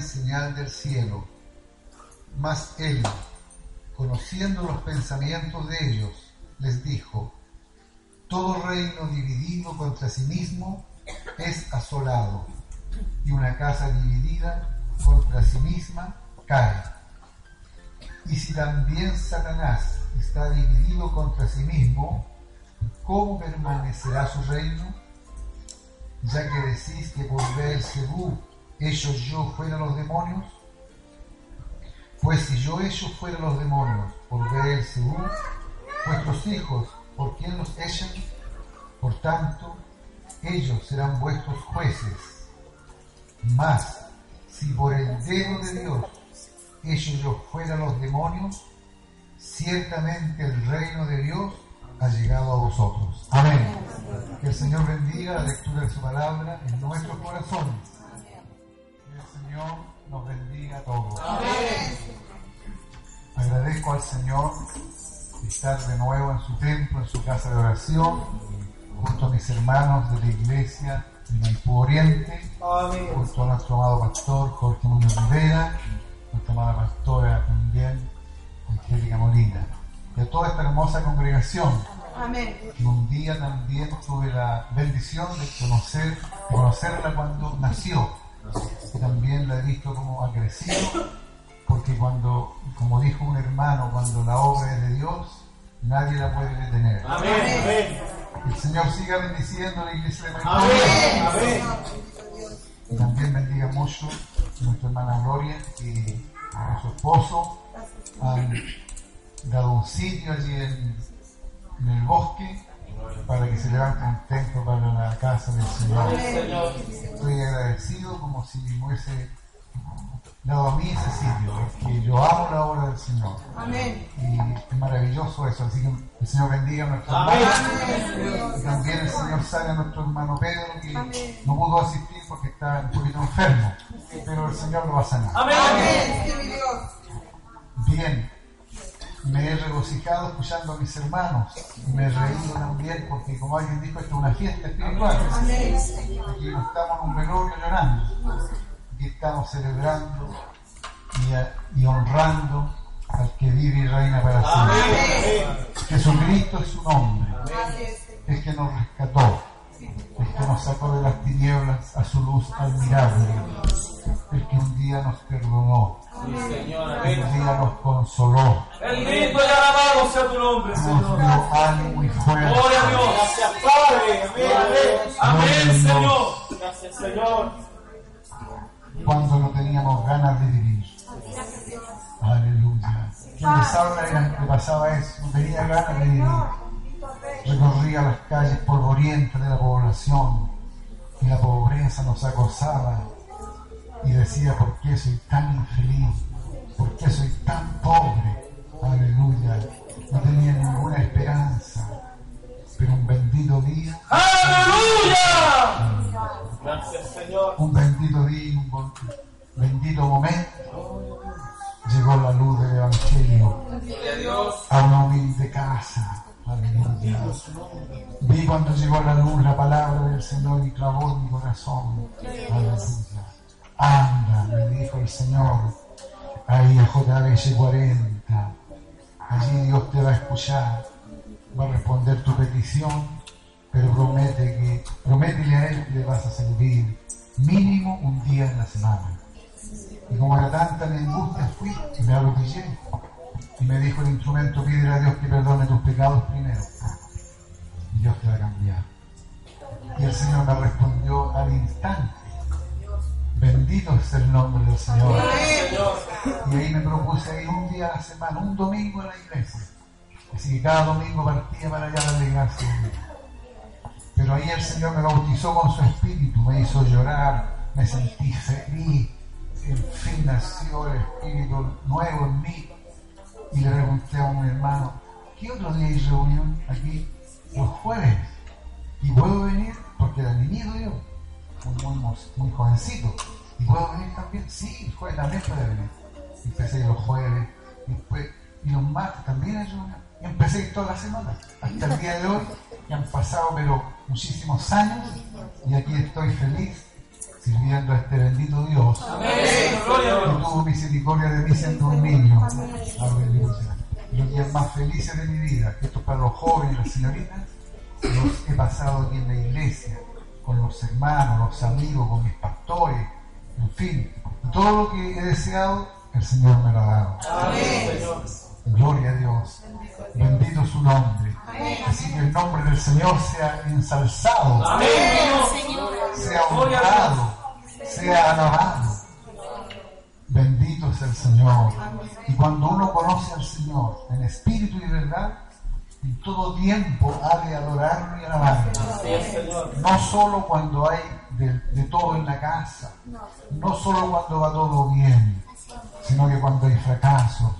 Señal del cielo. Mas él, conociendo los pensamientos de ellos, les dijo, todo reino dividido contra sí mismo es asolado, y una casa dividida contra sí misma cae. Y si también Satanás está dividido contra sí mismo, ¿cómo permanecerá su reino? Ya que decís que por Beelzebú ellos yo fuera los demonios? Pues si yo ellos fuera los demonios por ver según vuestros hijos, ¿por quién los echan? Por tanto, ellos serán vuestros jueces. Mas, si por el dedo de Dios ellos yo fuera los demonios, ciertamente el reino de Dios ha llegado a vosotros. Amén. Que el Señor bendiga la lectura de su palabra en nuestro corazón Señor nos bendiga a todos. Agradezco al Señor estar de nuevo en su templo, en su casa de oración, junto a mis hermanos de la iglesia de Maipú Oriente, junto a nuestro amado pastor Jorge Muñoz Rivera, nuestra amada pastora también, Angélica Molina, de toda esta hermosa congregación. Amén. Un día también tuve la bendición de conocer, conocerla cuando nació también la he visto como ha crecido, porque cuando, como dijo un hermano, cuando la obra es de Dios, nadie la puede detener. Amén. El Señor siga bendiciendo a la iglesia de Amén. Y también bendiga mucho a nuestra hermana Gloria y a su esposo han dado un sitio allí en, en el bosque para que se levante un templo para la casa del Señor. Estoy agradecido como si me hubiese dado a mí ese sitio, que yo amo la obra del Señor. Y es maravilloso eso, así que el Señor bendiga a nuestro hermano. Y también el Señor salve a nuestro hermano Pedro, que no pudo asistir porque está un poquito enfermo, pero el Señor lo va a sanar. Bien me he regocijado escuchando a mis hermanos y me he reído también porque como alguien dijo esto es una fiesta espiritual. Aquí no estamos en un velorio llorando. Aquí estamos celebrando y, honrando al que vive y reina para siempre. Jesucristo es su nombre. Es que nos rescató. Es que nos sacó de las tinieblas a su luz admirable el que un día nos perdonó Sí, Señor, amén. Un día nos consoló. Bendito y alabado sea tu nombre, Señor. Nos dio ánimo y fuerza. Gloria a Dios. Gracias, Padre. Amén, amén. Amén, Señor. Gracias, Señor. Cuando no teníamos ganas de vivir. Aleluya. Quien les habla le pasaba eso, no tenía ganas de vivir. recorría las calles polvorientas de la población y la pobreza nos acosaba y decía, ¿por qué soy tan infeliz? ¿Por qué soy tan pobre? Aleluya. No tenía ninguna esperanza. Pero un bendito día. ¡Aleluya! Gracias, Señor. Un bendito día, un bendito momento. Llegó la luz del Evangelio a una humilde casa. Aleluya. Vi cuando llegó la luz la palabra del Señor y clavó en mi corazón. Aleluya. Anda, me dijo el Señor, ahí a JBS 40. Allí Dios te va a escuchar, va a responder tu petición, pero promete que, prométele a Él que le vas a servir mínimo un día en la semana. Y como era tanta mi angustia, fui y me arrodillé. Y me dijo el instrumento, pídele a Dios que perdone tus pecados primero. Y Dios te va a cambiar. Y el Señor me respondió al instante. Bendito es el nombre del Señor. Y ahí me propuse ir un día a la semana, un domingo en la iglesia. Así que cada domingo partía para allá a darle gracias. Pero ahí el Señor me bautizó con su espíritu, me hizo llorar, me sentí feliz. En fin, nació el espíritu nuevo en mí. Y le pregunté a un hermano, ¿qué otro día hay reunión aquí? Los jueves. ¿Y puedo venir? Porque era mi niño yo muy, muy, jovencito. ¿Y puedo venir también? Sí, el jueves también puede venir. empecé los jueves, y, después, y los martes también hay Y empecé toda la semana, hasta el día de hoy, que han pasado pero muchísimos años, y aquí estoy feliz sirviendo a este bendito Dios. Amén. Que tuvo misericordia de mí siendo un niño. Aleluya. Los días más felices de mi vida, esto para los jóvenes y las señoritas, los he pasado aquí en la iglesia con los hermanos, los amigos, con mis pastores, en fin, todo lo que he deseado, el Señor me lo ha dado. Amén. Gloria a Dios. Bendito su nombre. Así que el nombre del Señor sea ensalzado. Amén. Sea honrado. Sea alabado. Bendito es el Señor. Y cuando uno conoce al Señor en espíritu y verdad, en todo tiempo ha de adorarlo y alabarlo. No solo cuando hay de, todo en la casa, no solo cuando va todo bien, sino que cuando hay fracasos,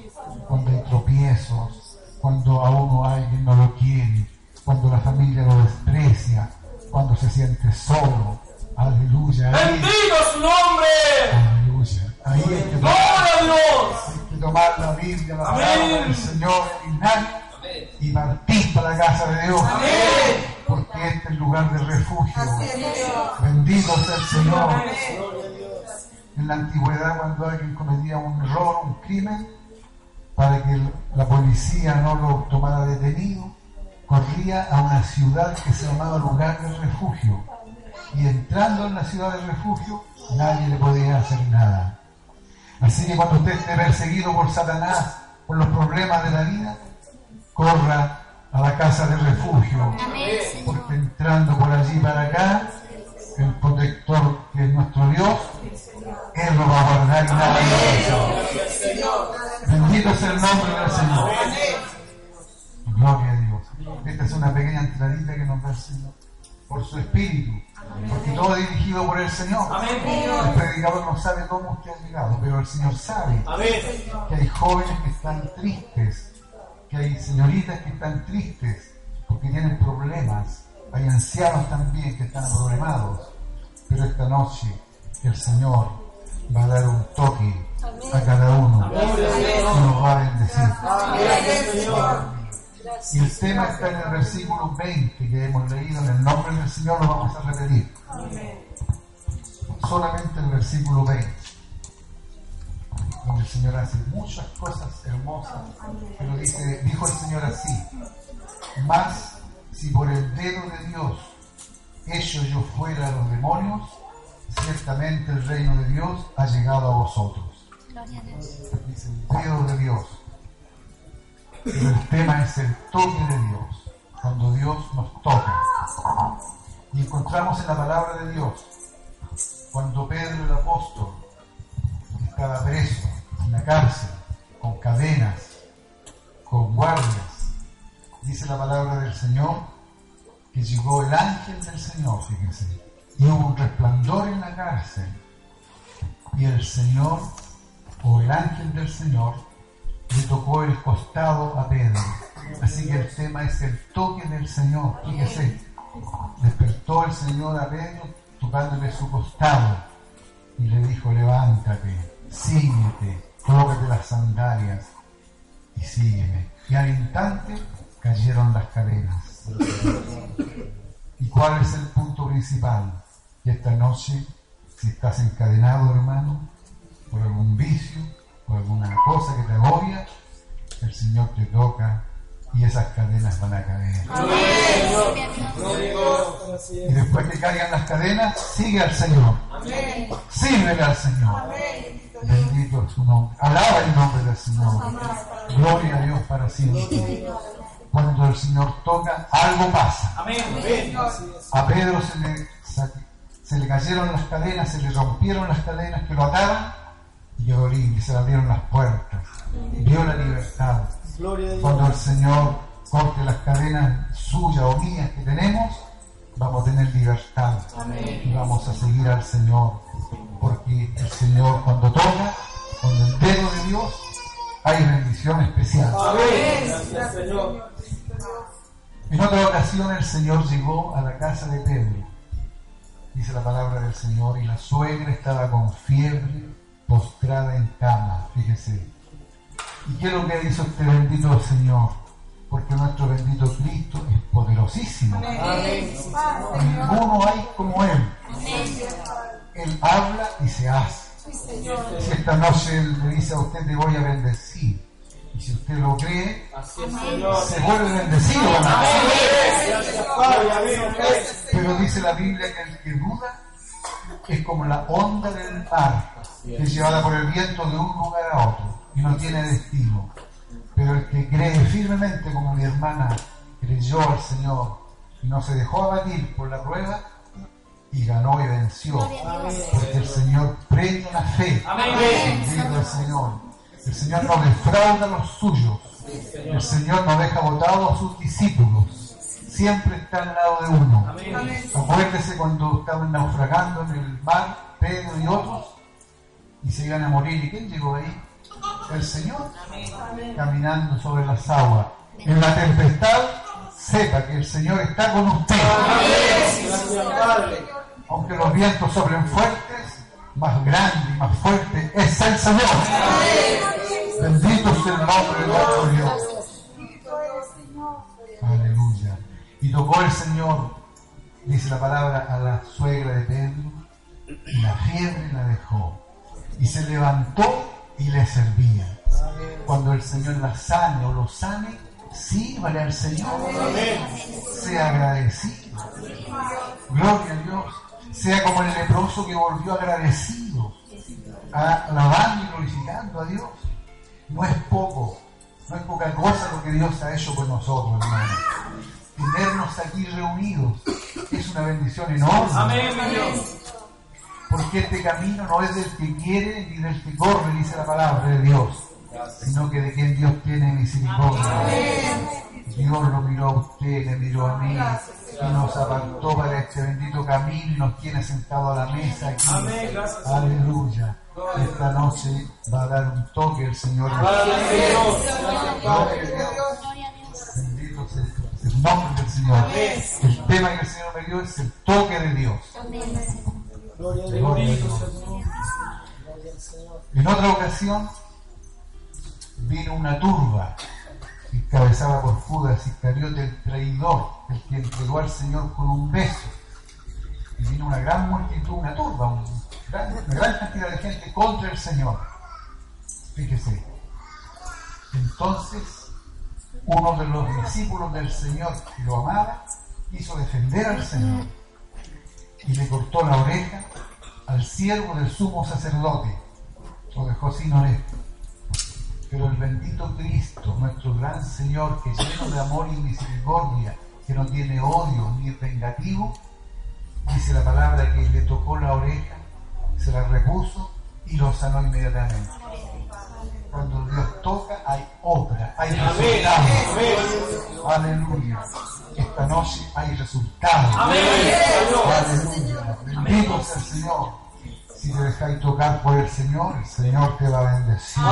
cuando hay tropiezos, cuando a uno alguien no lo quiere, cuando la familia lo desprecia, cuando se siente solo. Aleluya. Bendito su nombre. Aleluya. Ahí hay que tomar, que tomar la Biblia, la palabra del Señor en y partir para la casa de Dios. Porque este es el lugar de refugio. Bendito sea el Señor. En la antigüedad, cuando alguien cometía un error, un crimen, para que la policía no lo tomara detenido, corría a una ciudad que se llamaba lugar de refugio. Y entrando en la ciudad de refugio, nadie le podía hacer nada. Así que cuando usted esté perseguido por Satanás, por los problemas de la vida, corra a la casa de refugio, porque entrando por allí para acá, el protector que es nuestro Dios, Él lo va a guardar y nada Bendito es el nombre del Señor. Gloria a Dios. Esta es una pequeña entradita que nos da el Señor por su espíritu, porque todo es dirigido por el Señor. El predicador no sabe cómo usted ha llegado, pero el Señor sabe que hay jóvenes que están tristes que hay señoritas que están tristes porque tienen problemas, hay ancianos también que están problemados, pero esta noche el Señor va a dar un toque a cada uno. Y nos va a bendecir. Y el tema está en el versículo 20 que hemos leído, en el nombre del Señor lo vamos a repetir. Solamente el versículo 20 el Señor hace muchas cosas hermosas, pero dice, dijo el Señor así, más si por el dedo de Dios hecho yo fuera a los demonios, ciertamente el reino de Dios ha llegado a vosotros. Dice el dedo de Dios. Pero el tema es el toque de Dios, cuando Dios nos toca. Y encontramos en la palabra de Dios, cuando Pedro el apóstol estaba preso la cárcel, con cadenas, con guardias. Dice la palabra del Señor que llegó el ángel del Señor, fíjense, y hubo un resplandor en la cárcel. Y el Señor, o el ángel del Señor, le tocó el costado a Pedro. Así que el tema es el toque del Señor. Fíjese, despertó el Señor a Pedro tocándole su costado y le dijo, levántate, síguete, colócate las sandalias y sígueme. Y al instante cayeron las cadenas. ¿Y cuál es el punto principal? Que esta noche, si estás encadenado, hermano, por algún vicio, por alguna cosa que te agobia, el Señor te toca y esas cadenas van a caer. Y después que caigan las cadenas, sigue al Señor. Sírvele al Señor. Bendito es su nombre. Alaba el nombre del Señor. Gloria a Dios para siempre. Cuando el Señor toca, algo pasa. A Pedro se le, se le cayeron las cadenas, se le rompieron las cadenas que lo ataban y quedó libre, se le abrieron las puertas. Vio la libertad. Cuando el Señor corte las cadenas suyas o mías que tenemos, vamos a tener libertad y vamos a seguir al Señor. Porque el Señor cuando toca, con el dedo de Dios, hay bendición especial. En otra ocasión el Señor llegó a la casa de Pedro. Dice la palabra del Señor, y la suegra estaba con fiebre, postrada en cama. Fíjese, ¿Y qué es lo que hizo este bendito Señor? Porque nuestro bendito Cristo es poderosísimo. Ninguno hay como Él. Habla y se hace. Si esta noche le dice a usted, te voy a bendecir. Y si usted lo cree, se vuelve bendecido. Pero dice la Biblia que el que duda es como la onda del mar, que es llevada por el viento de un lugar a otro y no tiene destino. Pero el que cree firmemente, como mi hermana creyó al Señor y no se dejó abatir por la prueba, y ganó y venció. Porque el Señor premia la fe. El Señor. El Señor no defrauda a los suyos. El Señor no deja votados a sus discípulos. Siempre está al lado de uno. Acuérdese cuando estaban naufragando en el mar, Pedro y otros, y se iban a morir. ¿Y quién llegó ahí? el Señor caminando sobre las aguas. En la tempestad, sepa que el Señor está con usted. Aunque los vientos soplen fuertes, más grande y más fuerte es el Señor. Bendito sea el nombre de nuestro Dios. Aleluya. Y tocó el Señor, dice la palabra, a la suegra de Pedro, y la fiebre la dejó. Y se levantó y le servía. Cuando el Señor la sane o lo sane, sírvale al Señor. Sea agradecido. Gloria a Dios. Sea como el leproso que volvió agradecido, alabando y glorificando a Dios. No es poco, no es poca cosa lo que Dios ha hecho por nosotros, hermano. Tenernos aquí reunidos es una bendición enorme. Amén, Dios porque este camino no es del que quiere ni del que corre, dice la palabra de Dios, sino que de quien Dios tiene misericordia. Dios lo miró a usted, le miró a mí, y nos apartó para este bendito camino y nos tiene sentado a la mesa aquí. Aleluya. Esta noche va a dar un toque el Señor. Bendito sea el nombre del Señor. El tema que el Señor me dio es el toque de Dios. En otra ocasión vino una turba encabezada por Judas Iscariote, el traidor, el que entregó al Señor con un beso. Y vino una gran multitud, una turba, una gran cantidad de gente contra el Señor. Fíjese. Entonces, uno de los discípulos del Señor que lo amaba quiso defender al Señor y le cortó la oreja al siervo del sumo sacerdote. Lo dejó sin oreja. Pero el bendito Cristo, nuestro gran Señor, que lleno de amor y misericordia, que no tiene odio ni es vengativo, dice la palabra que le tocó la oreja, se la repuso y lo sanó inmediatamente. Cuando Dios toca, hay obra, hay resultado. Aleluya. esta noche hay resultados. Aleluya. Bendito sea el Señor. Si te dejáis tocar por el Señor, el Señor te va a bendecir.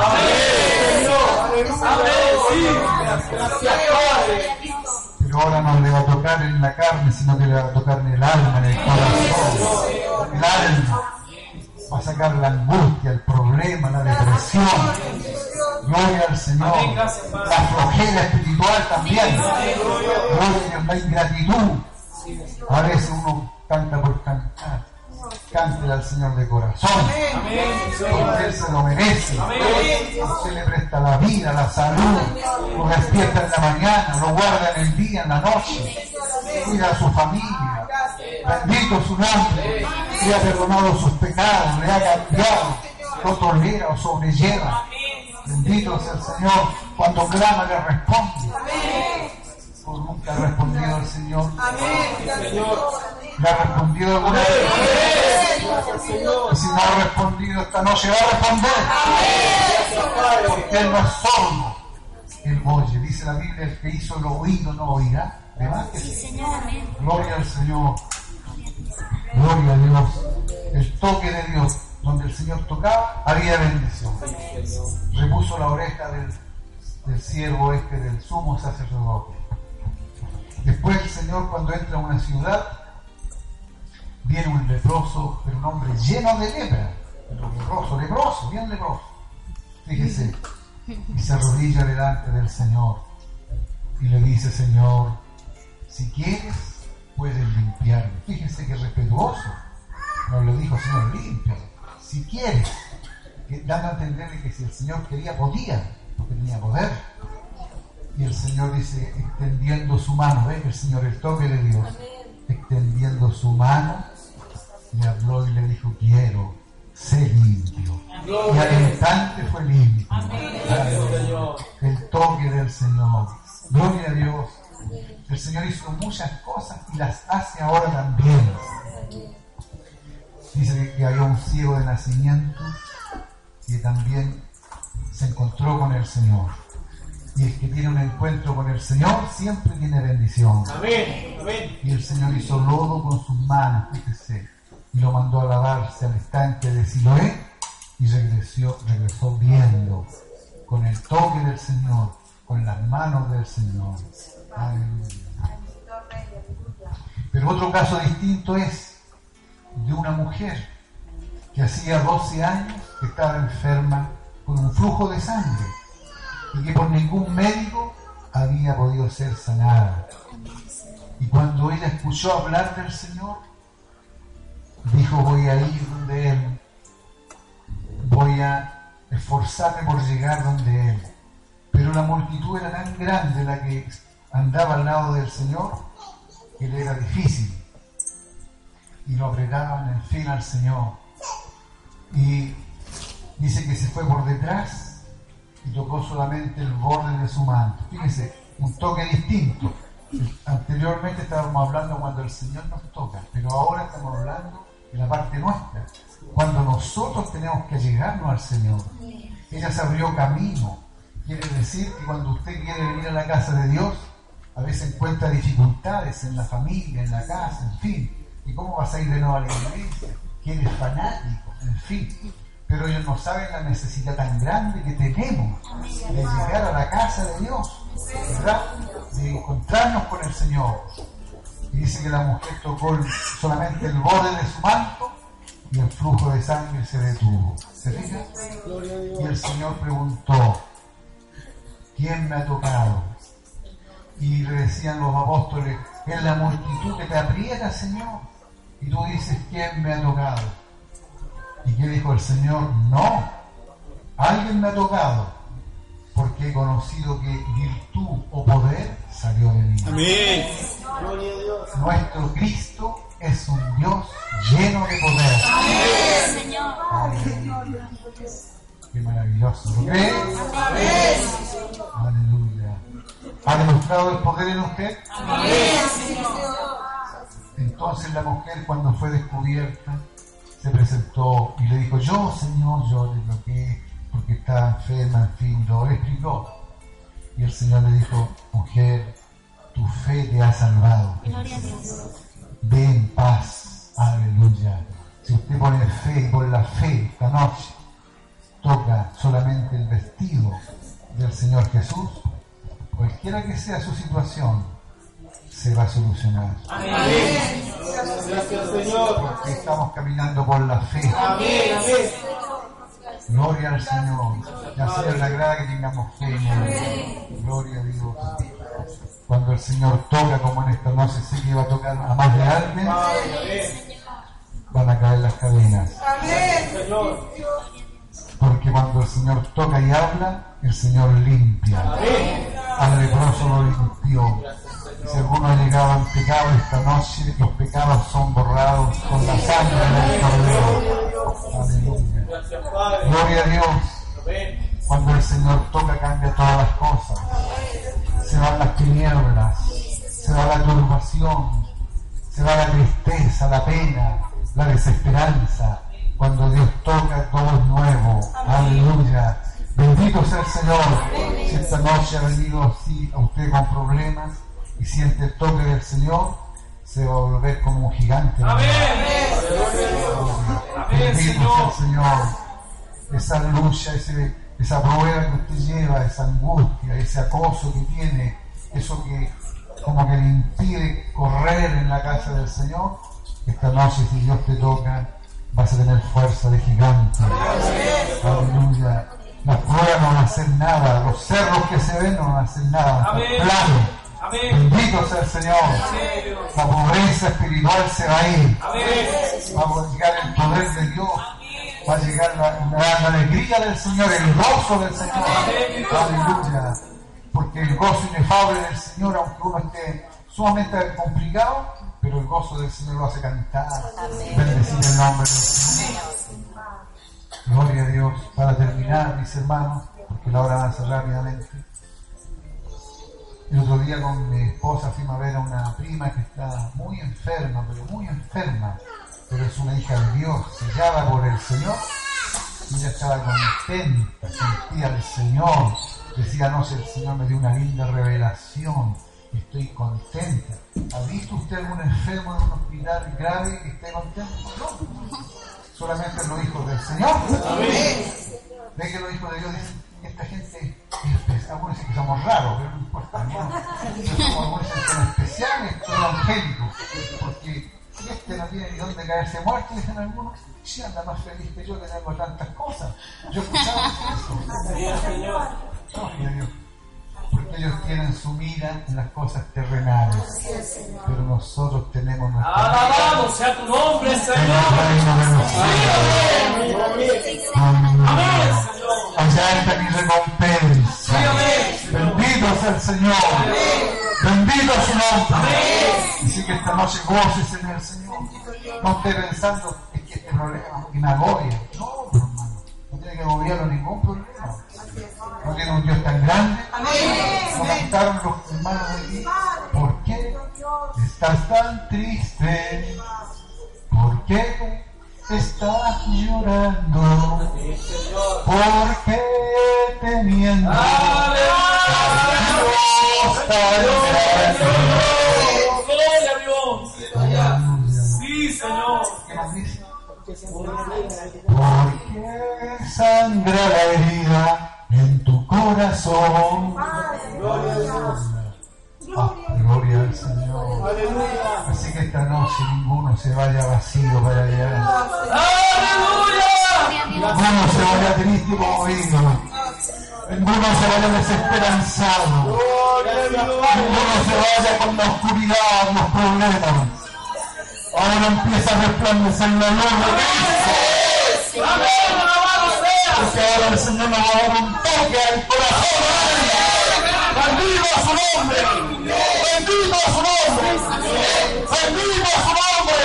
Gracias, Padre. Pero ahora no le va a tocar en la carne, sino que le va a tocar en el alma, en el corazón, el alma. Va a sacar la angustia, el problema, la depresión. Gloria al Señor. La flojera espiritual también. Gloria a la ingratitud. A veces uno canta por. Cántele al Señor de corazón. Porque Él se lo merece. Usted le presta la vida, la salud. Lo despierta en la mañana, lo guarda en el día, en la noche. Cuida a su familia. Bendito su nombre. Le ha perdonado sus pecados, le ha cambiado. Lo tolera o sobrelleva. Bendito sea el Señor. Cuando clama le responde. Por nunca ha respondido al Señor. ¿Le ha respondido alguna vez? Si no ha respondido esta noche, va a responder. Porque Él no es sordo. Él oye. Dice la Biblia, el que hizo el oído no oirá. Gloria al Señor. Gloria a Dios. El toque de Dios. Donde el Señor tocaba, había bendición. Repuso la oreja del, del siervo este, del sumo sacerdote. Después el Señor cuando entra a una ciudad, viene un leproso, pero un hombre lleno de lepra. Leproso, leproso, bien leproso. Fíjese, y se arrodilla delante del Señor y le dice, Señor, si quieres, puedes limpiarme. Fíjese que respetuoso. No le dijo, Señor, limpia. Si quieres, que, dando a entenderle que si el Señor quería, podía, porque tenía poder. Y el Señor dice, extendiendo su mano, ¿ves? El Señor, el toque de Dios, extendiendo su mano, le habló y le dijo, quiero, sé limpio. Y al instante fue limpio. El toque del Señor. Gloria a Dios. El Señor hizo muchas cosas y las hace ahora también. Dice que había un ciego de nacimiento que también se encontró con el Señor. Y el que tiene un encuentro con el Señor siempre tiene bendición. Amén. Amén. Y el Señor hizo lodo con sus manos, fíjese, y lo mandó a lavarse al estanque de Siloé y regresó, regresó viendo con el toque del Señor, con las manos del Señor. Pero otro caso distinto es de una mujer que hacía 12 años estaba enferma con un flujo de sangre y que por ningún médico había podido ser sanada. Y cuando ella escuchó hablar del Señor, dijo, voy a ir donde Él, voy a esforzarme por llegar donde Él. Pero la multitud era tan grande la que andaba al lado del Señor que le era difícil. Y lo apretaban en fin al Señor. Y dice que se fue por detrás y tocó solamente el borde de su manto. Fíjense, un toque distinto. Anteriormente estábamos hablando cuando el Señor nos toca, pero ahora estamos hablando de la parte nuestra, cuando nosotros tenemos que llegarnos al Señor. Ella se abrió camino. Quiere decir que cuando usted quiere venir a la casa de Dios, a veces encuentra dificultades en la familia, en la casa, en fin. ¿Y cómo vas a ir de nuevo a la iglesia? Que eres fanático, en fin. Pero ellos no saben la necesidad tan grande que tenemos de llegar a la casa de Dios, ¿verdad? De encontrarnos con el Señor. Y dice que la mujer tocó solamente el borde de su manto y el flujo de sangre se detuvo. ¿Se fija? Y el Señor preguntó, ¿quién me ha tocado? Y le decían los apóstoles, es la multitud que te aprieta, Señor. Y tú dices, ¿quién me ha tocado? ¿Y qué dijo el Señor? No, alguien me ha tocado, porque he conocido que virtud o poder salió de mí. Amén. Nuestro Cristo es un Dios lleno de poder. Amén, Señor. Aleluya. Qué maravilloso. ¿Lo cree? Aleluya. ¿Ha demostrado el poder en usted? Entonces la mujer cuando fue descubierta se presentó y le dijo, yo Señor, yo le porque estaba enferma, en fin, lo explicó. Y el Señor le dijo, mujer, Tu fe te ha salvado. Ve en paz. Aleluya. Si usted pone fe y por la fe esta noche toca solamente el vestido del Señor Jesús, cualquiera que sea su situación, se va a solucionar. Amén. Gracias, Señor. Porque estamos caminando por la fe. Amén. Amén. Gloria al Señor. Ya sea la grada que tengamos fe. en. Gloria a Dios. Cuando el Señor toca, como en esta noche sé que va a tocar a más de alguien, van a caer las cadenas. Porque cuando el Señor toca y habla, el Señor limpia. Al leproso lo limpió. Si alguno ha llegado al pecado esta noche, los pecados son borrados con la sangre del Cordero. Aleluya. Gloria a Dios. Cuando el Señor toca, cambia todas las cosas. Se van las tinieblas, se va la turbación, se va la tristeza, la pena, la desesperanza. Cuando Dios toca, todo es nuevo. Aleluya. Bendito sea el Señor. Si esta noche ha venido así a usted con problemas y siente el toque del Señor, se va a volver como un gigante. Amén. Bendito sea el Señor. Esa lucha, ese, esa prueba que usted lleva, esa angustia, ese acoso que tiene, eso que como que le impide correr en la casa del Señor, esta noche si Dios te toca, vas a tener fuerza de gigante. Aleluya. Las pruebas no van a hacer nada, los cerros que se ven no van a hacer nada, estar Amén. Bendito sea el Señor. La pobreza espiritual se va a ir Amén. va a llegar el poder de Dios, va a llegar la, la- la alegría del Señor, el gozo del Señor. Aleluya. Porque el gozo inefable del Señor, aunque uno esté sumamente complicado, pero el gozo del Señor lo hace cantar. Bendecir el nombre del Señor. Gloria a Dios. Para terminar, mis hermanos, porque la hora avanza rápidamente. El otro día con mi esposa fuimos a ver a una prima que está muy enferma, pero muy enferma, pero es una hija de Dios, sellada por el Señor, y ella estaba contenta, sentía al Señor, decía, no sé, el Señor me dio una linda revelación, estoy contenta. ¿Ha visto usted algún enfermo en un hospital grave que esté contento? No, solamente los hijos del Señor. Ve que los hijos de Dios dicen, esta gente dicen que somos raros, pero no importa. ¿no? Pero somos algunos dicen que son especiales, son evangélicos. Porque este no tiene ni dónde caerse muerto, dicen algunos. Si anda más feliz que yo que tengo tantas cosas. Yo escuchaba eso. Dios. Porque ellos tienen su mira en las cosas terrenales. Pero nosotros tenemos nuestra Alabado sea tu nombre. Señor. Allá está mi recompensa. Bendito sea el Señor. Bendito su nombre. Así que esta noche goces en el Señor. No esté pensando, es que este problema que me agobia. No, hermano. No tiene que agobiarlo ningún problema. No tiene un Dios tan grande. No cantaron los hermanos de. ¿Por qué estás tan triste? ¿Por qué estás llorando? ¿Por qué tan grande. Gloria a Dios. Sí, Señor. Porque sangra la herida en tu corazón. Ah, gloria al Señor. Así que esta noche ninguno se vaya vacío para allá. Aleluya. Ninguno se vaya triste y movido. Ninguno se vaya desesperanzado. Ninguno se vaya con la oscuridad, los problemas. Ahora empieza a resplandecer la luz de Cristo. Porque ahora el Señor nos va a dar un toque al corazón. Bendito a su nombre. Bendito a su nombre. Bendito a su nombre.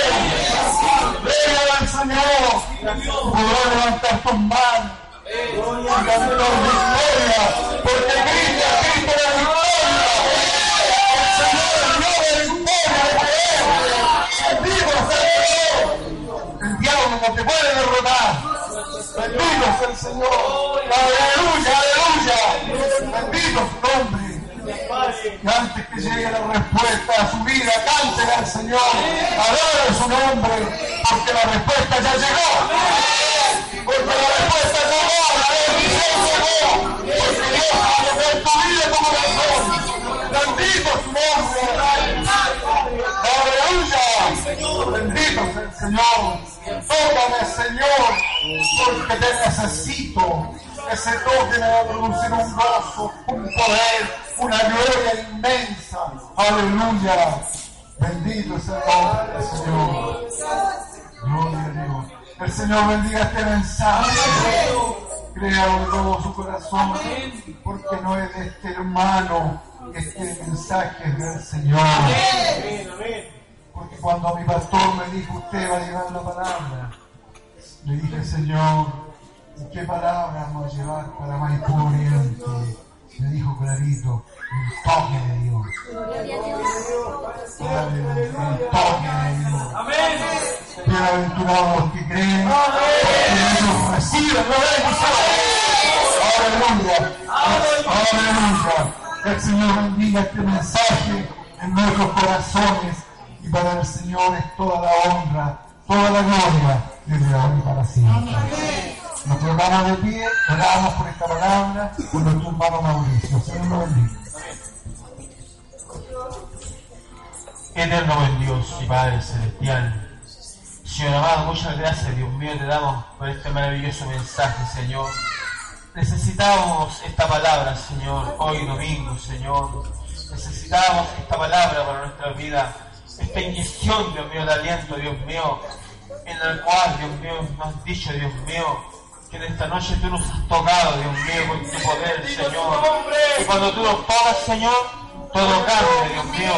Venga al Señor. Podrá levantar tus manos. Y cantar victoria. Porque Cristo, Cristo la victoria. El Señor Dios de victoria, de creer. Bendito sea el. El diablo no te puede derrotar. Bendito sea el Señor. Aleluya, aleluya. Bendito su nombre. Y antes que llegue la respuesta a su vida. Cántele al Señor, adore su nombre, porque la respuesta ya llegó. Porque la respuesta llegó, la bendición llegó. Porque Dios va a tu vida como razón. Bendito su nombre. Aleluya. Bendito sea el Señor. Tócame, Señor, porque te necesito. Ese toque me va a producir un gozo, un poder, una gloria inmensa. Aleluya. Bendito es el nombre del Señor. Gloria. El Señor bendiga este mensaje. Créalo de todo su corazón. Porque no es de este hermano. Este mensaje es del Señor. Porque cuando mi pastor me dijo, usted va a llevar la palabra, le dije, Señor, ¿y qué palabra vamos a llevar para Maipú Oriente? Me dijo clarito, toque de Dios. El toque de Dios. Bienaventurados los que creen, ellos reciben la bendición. Aleluya. Aleluya. El Señor bendiga este mensaje en nuestros corazones y para el Señor es toda la honra, toda la gloria desde ahora y para siempre. Nos colocamos de pie, oramos por esta palabra con nuestro hermano Mauricio. Señor lo bendiga. Eterno buen Dios y Padre Celestial. Señor amado, muchas gracias, Dios mío, te damos por este maravilloso mensaje, Señor. Necesitamos esta palabra, Señor, hoy domingo, Señor. Necesitamos esta palabra para nuestra vida, esta inyección, Dios mío, de aliento, Dios mío, en el cual, Dios mío, nos has dicho, Dios mío, que en esta noche tú nos has tocado, Dios mío, con tu poder, Señor. Y cuando tú nos tocas, Señor, todo cambia, Dios mío.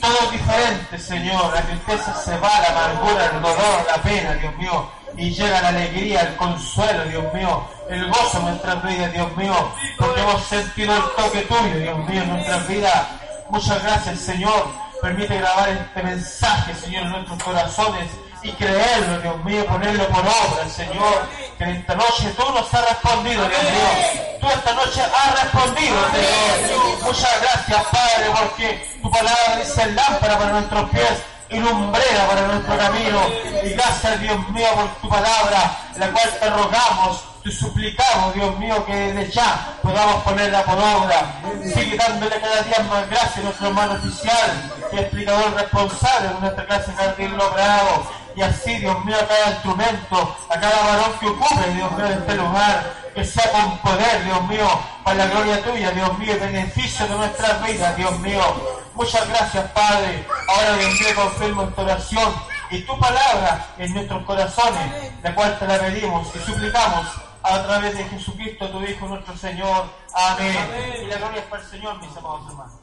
Todo es diferente, Señor. La tristeza se va, la amargura, el dolor, la pena, Dios mío. Y llega la alegría, el consuelo, Dios mío. El gozo en nuestras vidas, Dios mío. Porque hemos sentido el toque tuyo, Dios mío, en nuestras vidas. Muchas gracias, Señor. Permite grabar este mensaje, Señor, en nuestros corazones y creerlo, Dios mío, ponerlo por obra, Señor. Que en esta noche tú nos has respondido, Dios mío. Tú esta noche has respondido, Señor. Muchas gracias, Padre, porque tu palabra dice lámpara para nuestros pies y lumbrera para nuestro camino. Y gracias, Dios mío, por tu palabra, la cual te rogamos, te suplicamos, Dios mío, que desde ya podamos ponerla por obra. Sigue dándole cada día más gracias a nuestro hermano oficial y explicador responsable de nuestra clase Jardín Logrado. Y así, Dios mío, a cada instrumento, a cada varón que ocupe, Dios mío, de este lugar, que sea con poder, Dios mío, para la gloria tuya, Dios mío, beneficio de nuestras vidas, Dios mío. Muchas gracias, Padre. Ahora, Dios mío, confirmo esta oración y tu palabra en nuestros corazones, la cual te la pedimos y suplicamos a través de Jesucristo, tu Hijo, nuestro Señor. Amén. Y la gloria es para el Señor, mis amados hermanos.